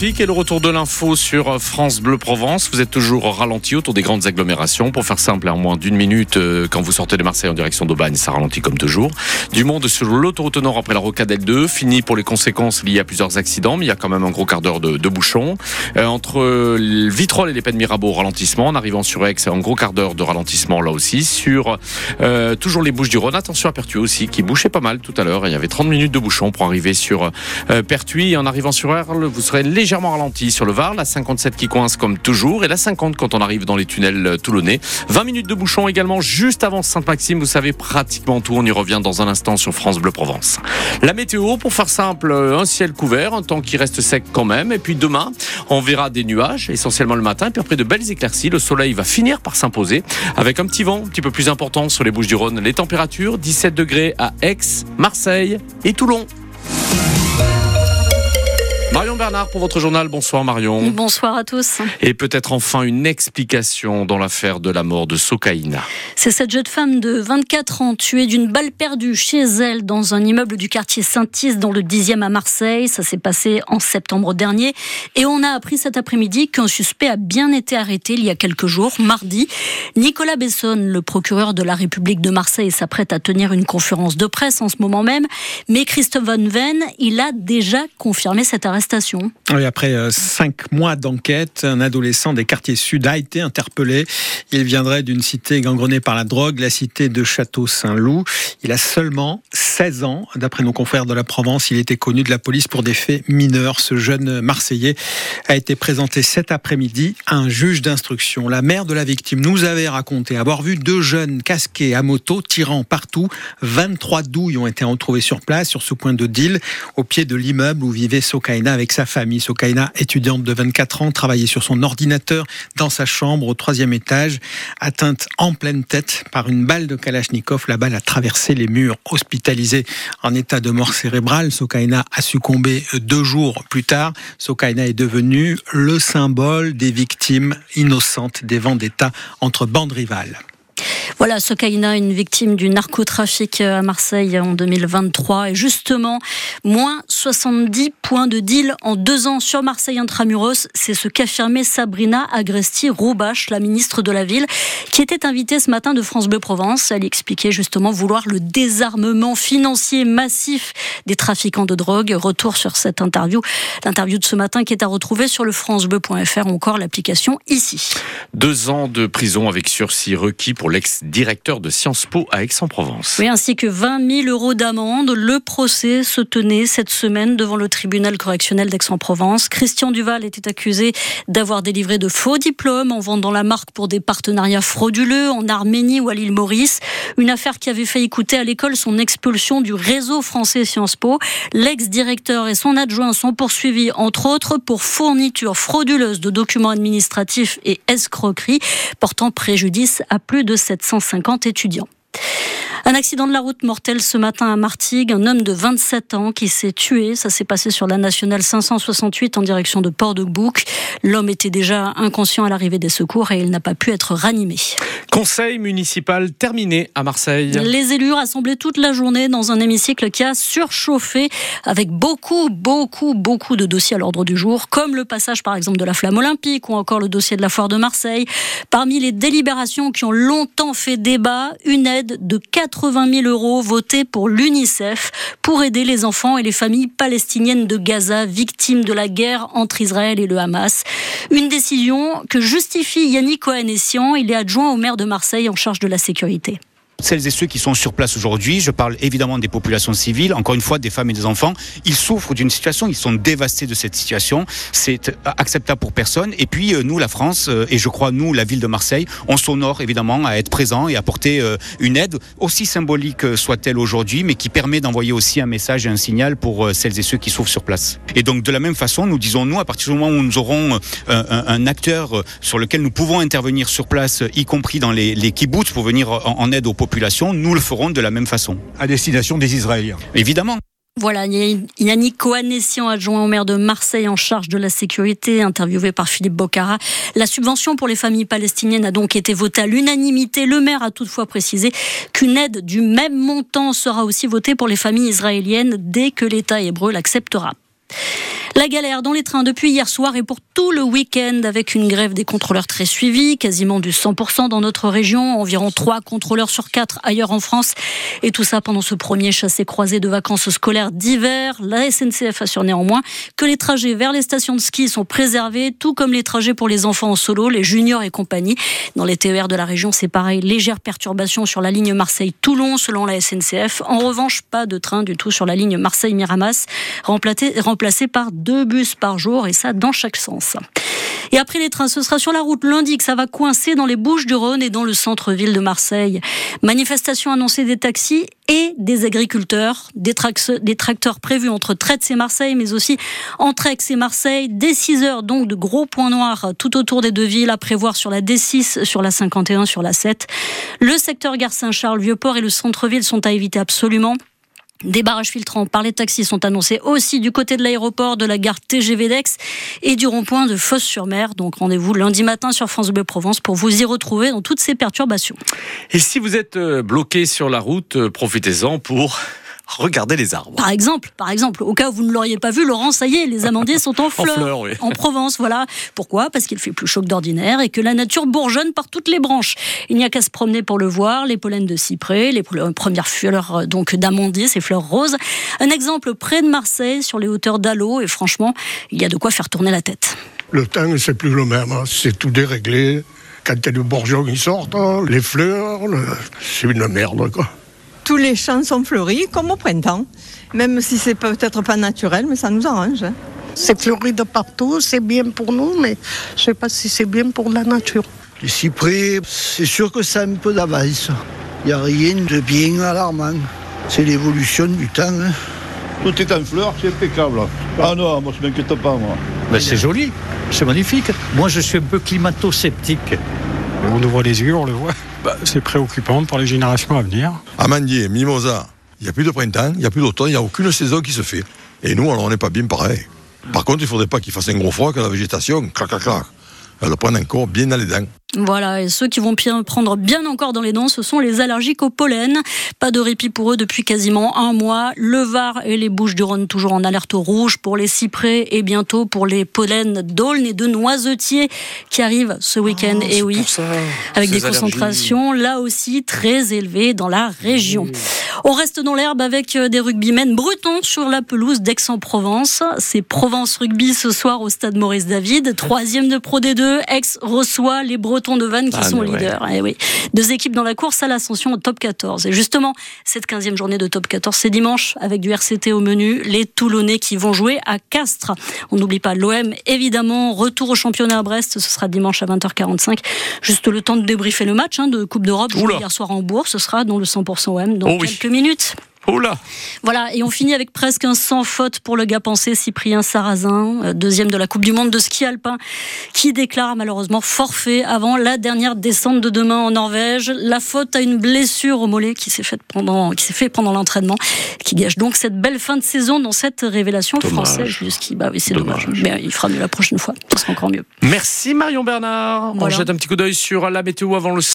Et le retour de l'info sur France Bleu Provence. Vous êtes toujours ralenti autour des grandes agglomérations. Pour faire simple, en moins d'une minute, euh, quand vous sortez de Marseille en direction d'Aubagne, ça ralentit comme toujours. Du monde sur l'autoroute nord après la rocade L2. Fini pour les conséquences liées à plusieurs accidents, mais il y a quand même un gros quart d'heure de, bouchon. Euh, entre le Vitrolles et les de Mirabeau, ralentissement. En arrivant sur Aix, un gros quart d'heure de ralentissement là aussi. Sur euh, toujours les Bouches du Rhône, attention à Pertuis aussi, qui bouchait pas mal tout à l'heure. Il y avait 30 minutes de bouchon pour arriver sur euh, Pertuis. En arrivant sur Arles, vous serez légèrement légèrement ralenti sur le Var, la 57 qui coince comme toujours et la 50 quand on arrive dans les tunnels euh, toulonnais. 20 minutes de bouchon également juste avant Sainte-Maxime, vous savez pratiquement tout, on y revient dans un instant sur France Bleu Provence. La météo, pour faire simple, euh, un ciel couvert, un temps qui reste sec quand même et puis demain, on verra des nuages essentiellement le matin puis après de belles éclaircies, le soleil va finir par s'imposer avec un petit vent un petit peu plus important sur les Bouches du Rhône. Les températures 17 degrés à Aix, Marseille et Toulon. Marion Bernard pour votre journal. Bonsoir Marion. Bonsoir à tous. Et peut-être enfin une explication dans l'affaire de la mort de Sokaina. C'est cette jeune femme de 24 ans tuée d'une balle perdue chez elle dans un immeuble du quartier Saint-Is dans le 10e à Marseille. Ça s'est passé en septembre dernier. Et on a appris cet après-midi qu'un suspect a bien été arrêté il y a quelques jours, mardi. Nicolas Besson, le procureur de la République de Marseille, s'apprête à tenir une conférence de presse en ce moment même. Mais Christophe Van Ven, il a déjà confirmé cette oui, après euh, cinq mois d'enquête, un adolescent des quartiers sud a été interpellé. Il viendrait d'une cité gangrenée par la drogue, la cité de Château-Saint-Loup. Il a seulement 16 ans. D'après nos confrères de la Provence, il était connu de la police pour des faits mineurs. Ce jeune Marseillais a été présenté cet après-midi à un juge d'instruction. La mère de la victime nous avait raconté avoir vu deux jeunes casqués à moto tirant partout. 23 douilles ont été retrouvées sur place, sur ce point de deal, au pied de l'immeuble où vivait Sokaina avec sa famille. Sokaina, étudiante de 24 ans, travaillait sur son ordinateur dans sa chambre au troisième étage, atteinte en pleine tête par une balle de Kalachnikov. La balle a traversé les murs. Hospitalisée en état de mort cérébrale, Sokaina a succombé deux jours plus tard. Sokaina est devenue le symbole des victimes innocentes des vendettas entre bandes rivales. Voilà, Sokaina, une victime du narcotrafic à Marseille en 2023. Et justement, moins 70 points de deal en deux ans sur Marseille Intramuros. C'est ce qu'affirmait Sabrina Agresti-Roubache, la ministre de la Ville, qui était invitée ce matin de France Bleu Provence. Elle expliquait justement vouloir le désarmement financier massif des trafiquants de drogue. Retour sur cette interview, l'interview de ce matin qui est à retrouver sur le francebleu.fr ou encore l'application ici. Deux ans de prison avec sursis requis pour l'ex-directeur de Sciences Po à Aix-en-Provence. Oui, ainsi que 20 000 euros d'amende. Le procès se tenait cette semaine devant le tribunal correctionnel d'Aix-en-Provence. Christian Duval était accusé d'avoir délivré de faux diplômes en vendant la marque pour des partenariats frauduleux en Arménie ou à l'île Maurice. Une affaire qui avait fait coûter à l'école son expulsion du réseau français Sciences Po. L'ex-directeur et son adjoint sont poursuivis, entre autres, pour fourniture frauduleuse de documents administratifs et escroquerie, portant préjudice à plus de 750 étudiants. Un accident de la route mortel ce matin à Martigues. Un homme de 27 ans qui s'est tué. Ça s'est passé sur la nationale 568 en direction de Port-de-Bouc. L'homme était déjà inconscient à l'arrivée des secours et il n'a pas pu être ranimé. Conseil municipal terminé à Marseille. Les élus rassemblés toute la journée dans un hémicycle qui a surchauffé avec beaucoup, beaucoup, beaucoup de dossiers à l'ordre du jour, comme le passage par exemple de la flamme olympique ou encore le dossier de la foire de Marseille. Parmi les délibérations qui ont longtemps fait débat, une aide de 80 000 euros votée pour l'UNICEF pour aider les enfants et les familles palestiniennes de Gaza victimes de la guerre entre Israël et le Hamas. Une décision que justifie Yannick Cohen-Essian. Il est adjoint au maire de Marseille en charge de la sécurité. Celles et ceux qui sont sur place aujourd'hui, je parle évidemment des populations civiles, encore une fois des femmes et des enfants, ils souffrent d'une situation, ils sont dévastés de cette situation, c'est acceptable pour personne. Et puis euh, nous, la France, euh, et je crois nous, la ville de Marseille, on s'honore évidemment à être présent et apporter euh, une aide, aussi symbolique soit-elle aujourd'hui, mais qui permet d'envoyer aussi un message et un signal pour celles et ceux qui souffrent sur place. Et donc de la même façon, nous disons nous, à partir du moment où nous aurons un, acteur sur lequel nous pouvons intervenir sur place, y compris dans les, les pour venir en, en aide aux populations, nous le ferons de la même façon. À destination des Israéliens. Évidemment. Voilà, Yannick Coanessian, adjoint au maire de Marseille en charge de la sécurité, interviewé par Philippe Bocara. La subvention pour les familles palestiniennes a donc été votée à l'unanimité. Le maire a toutefois précisé qu'une aide du même montant sera aussi votée pour les familles israéliennes dès que l'État hébreu l'acceptera. La galère dans les trains depuis hier soir et pour tout le week-end avec une grève des contrôleurs très suivie, quasiment du 100% dans notre région, environ 3 contrôleurs sur 4 ailleurs en France. Et tout ça pendant ce premier chassé-croisé de vacances scolaires d'hiver. La SNCF assure néanmoins que les trajets vers les stations de ski sont préservés, tout comme les trajets pour les enfants en solo, les juniors et compagnie. Dans les TER de la région, c'est pareil, légère perturbation sur la ligne Marseille-Toulon selon la SNCF. En revanche, pas de train du tout sur la ligne Marseille-Miramas, remplacé par bus par jour et ça dans chaque sens. Et après les trains, ce sera sur la route lundi que ça va coincer dans les Bouches du Rhône et dans le centre-ville de Marseille. Manifestation annoncée des taxis et des agriculteurs, des, tracteurs prévus entre Traits et Marseille, mais aussi entre Aix et Marseille. Dès 6 heures, donc, de gros points noirs tout autour des deux villes à prévoir sur la D6, sur la 51, sur la 7. Le secteur Gare Saint-Charles, Vieux-Port et le centre-ville sont à éviter absolument. Des barrages filtrants par les taxis sont annoncés aussi du côté de l'aéroport, de la gare TGV d'Aix et du rond-point de Fosse-sur-Mer. Donc rendez-vous lundi matin sur France Bleu Provence pour vous y retrouver dans toutes ces perturbations. Et si vous êtes euh, bloqué sur la route, euh, profitez-en pour regardez les arbres. Par exemple, par exemple, au cas où vous ne l'auriez pas vu, Laurent, ça y est, les amandiers sont en fleurs, en, Provence, voilà. Pourquoi? Parce qu'il fait plus chaud que d'ordinaire et que la nature bourgeonne par toutes les branches. Il n'y a qu'à se promener pour le voir, les pollens de cyprès, les premières fleurs euh, donc d'amandier, ces fleurs roses. Un exemple près de Marseille, sur les hauteurs d'Allo, et franchement, il y a de quoi faire tourner la tête. Le temps, c'est plus le même, hein. c'est tout déréglé. Quand il y a du bourgeon qui sortent, hein, les fleurs, c'est une merde, quoi tous les champs sont fleuris comme au printemps. Même si c'est peut-être pas naturel, mais ça nous arrange. Hein. C'est fleuri de partout, c'est bien pour nous, mais je ne sais pas si c'est bien pour la nature. Les cyprès, c'est sûr que ça a un peu d'avance. Il n'y a rien de bien alarmant. C'est l'évolution du temps. Hein. Tout est en fleurs, c'est impeccable. Ah non, moi je m'inquiète pas, moi. Mais c'est joli, c'est magnifique. Moi je suis un peu climato-sceptique. On ouvre les yeux, on le voit. Bah, c'est préoccupant pour les générations à venir. Amandier, mimosa, il n'y a plus de printemps, il n'y a plus d'automne, il n'y a aucune saison qui se fait. Et nous, alors, on n'est pas bien pareil. Par contre, il ne faudrait pas qu'il fasse un gros froid que la végétation, clac, clac, clac, elle le prenne encore bien dans les dents. Voilà, et ceux qui vont prendre bien encore dans les dents, ce sont les allergiques au pollen. Pas de répit pour eux depuis quasiment un mois. Le Var et les Bouches du Rhône toujours en alerte rouge pour les cyprès et bientôt pour les pollens d'aulne et de noisetiers qui arrivent ce week-end. Oh, et oui, avec des concentrations là aussi très élevées dans la région. On reste dans l'herbe avec euh, des rugbymen bretons sur la pelouse d'Aix-en-Provence. C'est Provence Rugby ce soir au stade Maurice David. Troisième de Pro D2. Aix reçoit les Bretons de Vannes qui ah, sont leaders. Eh oui. Deux équipes dans la course à l'ascension au top 14. Et justement, cette 15e journée de top 14, c'est dimanche avec du RCT au menu. Les Toulonnais qui vont jouer à Castres. On n'oublie pas l'OM, évidemment. Retour au championnat à Brest. Ce sera dimanche à 20h45. Juste le temps de débriefer le match hein, de Coupe d'Europe. Hier soir en Bourg. Ce sera dans le 100% OM dans oh quelques minutes. Voilà, et on finit avec presque un sans faute pour le gars pensé Cyprien Sarrazin, euh, deuxième de la Coupe du Monde de ski alpin, qui déclare malheureusement forfait avant la dernière descente de demain en Norvège. La faute à une blessure au mollet qui s'est faite pendant, qui s'est fait pendant l'entraînement, qui gâche donc cette belle fin de saison dans cette révélation française du ski. Bah oui, c'est dommage. Mais il fera mieux la prochaine fois. Ce sera encore mieux. Merci Marion Bernard. On jette un petit coup d'œil sur la météo avant le